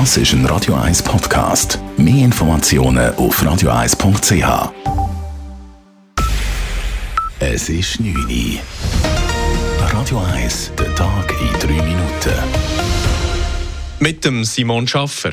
Das ist ein Radio 1 Podcast. Mehr Informationen auf radio1.ch. Es ist 9 Uhr. Radio 1, der Tag in 3 Minuten. Mit dem Simon Schaffer.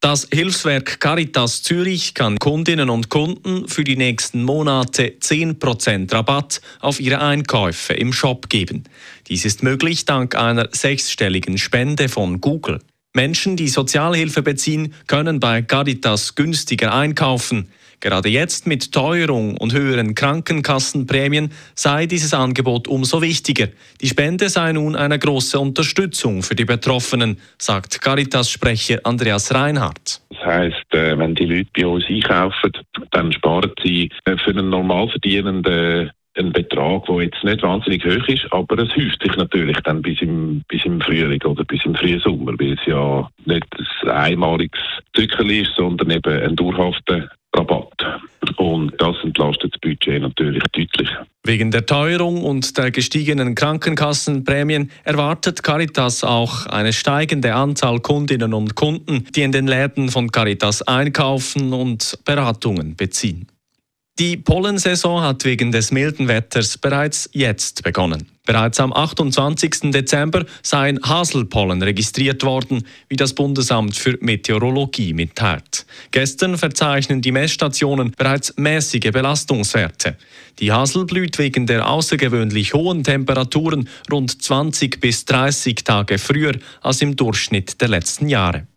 Das Hilfswerk Caritas Zürich kann Kundinnen und Kunden für die nächsten Monate 10% Rabatt auf ihre Einkäufe im Shop geben. Dies ist möglich dank einer sechsstelligen Spende von Google. Menschen, die Sozialhilfe beziehen, können bei Caritas günstiger einkaufen. Gerade jetzt mit Teuerung und höheren Krankenkassenprämien sei dieses Angebot umso wichtiger. Die Spende sei nun eine große Unterstützung für die Betroffenen, sagt Caritas-Sprecher Andreas Reinhardt. Das heisst, äh, wenn die Leute bei uns einkaufen, dann sparen sie äh, für einen Normalverdienenden ein Betrag, der jetzt nicht wahnsinnig hoch ist, aber es häuft sich natürlich dann bis im, bis im Frühling oder bis im frühen Sommer, weil es ja nicht ein einmaliges Zückerl ist, sondern eben ein dauerhafter Rabatt. Und das entlastet das Budget natürlich deutlich. Wegen der Teuerung und der gestiegenen Krankenkassenprämien erwartet Caritas auch eine steigende Anzahl Kundinnen und Kunden, die in den Läden von Caritas einkaufen und Beratungen beziehen. Die Pollensaison hat wegen des milden Wetters bereits jetzt begonnen. Bereits am 28. Dezember seien Haselpollen registriert worden, wie das Bundesamt für Meteorologie mitteilt. Gestern verzeichnen die Messstationen bereits mäßige Belastungswerte. Die Hasel blüht wegen der außergewöhnlich hohen Temperaturen rund 20 bis 30 Tage früher als im Durchschnitt der letzten Jahre.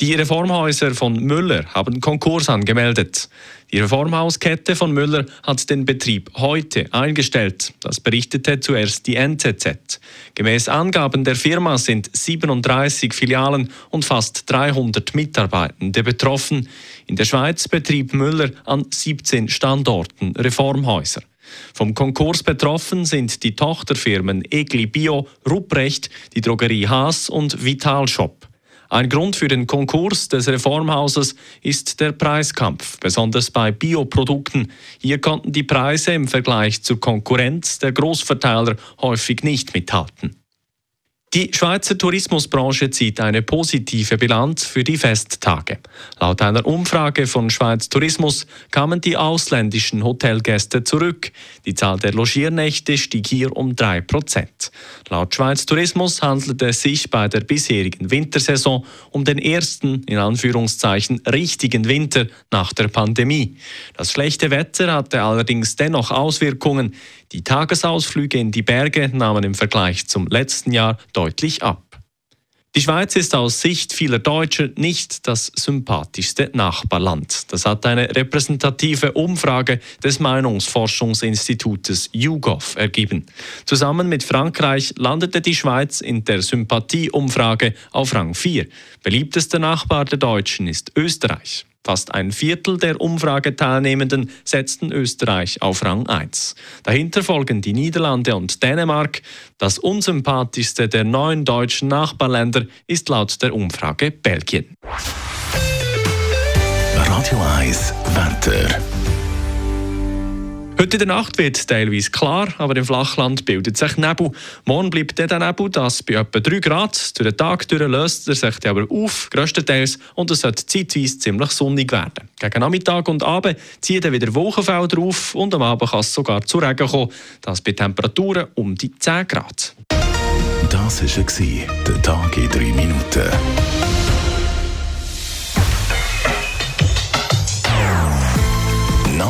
Die Reformhäuser von Müller haben Konkurs angemeldet. Die Reformhauskette von Müller hat den Betrieb heute eingestellt. Das berichtete zuerst die NZZ. Gemäß Angaben der Firma sind 37 Filialen und fast 300 Mitarbeitende betroffen. In der Schweiz betrieb Müller an 17 Standorten Reformhäuser. Vom Konkurs betroffen sind die Tochterfirmen Egli Bio, Rupprecht, die Drogerie Haas und Vitalshop. Ein Grund für den Konkurs des Reformhauses ist der Preiskampf, besonders bei Bioprodukten. Hier konnten die Preise im Vergleich zur Konkurrenz der Großverteiler häufig nicht mithalten. Die Schweizer Tourismusbranche zieht eine positive Bilanz für die Festtage. Laut einer Umfrage von Schweiz Tourismus kamen die ausländischen Hotelgäste zurück. Die Zahl der Logiernächte stieg hier um 3%. Laut Schweiz Tourismus handelte es sich bei der bisherigen Wintersaison um den ersten, in Anführungszeichen, richtigen Winter nach der Pandemie. Das schlechte Wetter hatte allerdings dennoch Auswirkungen. Die Tagesausflüge in die Berge nahmen im Vergleich zum letzten Jahr deutlich ab. Die Schweiz ist aus Sicht vieler Deutscher nicht das sympathischste Nachbarland. Das hat eine repräsentative Umfrage des Meinungsforschungsinstitutes YouGov ergeben. Zusammen mit Frankreich landete die Schweiz in der Sympathieumfrage auf Rang 4. Beliebtester Nachbar der Deutschen ist Österreich. Fast ein Viertel der Umfrageteilnehmenden setzten Österreich auf Rang 1. Dahinter folgen die Niederlande und Dänemark. Das unsympathischste der neun deutschen Nachbarländer ist laut der Umfrage Belgien. Radio 1 Wetter. Heute in der Nacht wird teilweise klar, aber im Flachland bildet sich Nebel. Morgen bleibt der Nebel, das bei etwa 3 Grad. Durch den Tag durch löst er sich aber auf, größtenteils, und es sollte zeitweise ziemlich sonnig werden. Gegen Nachmittag und Abend ziehen dann wieder Wolkenfelder drauf und am Abend kann es sogar zu Regen kommen. Das bei Temperaturen um die 10 Grad. Das war der Tag in 3 Minuten.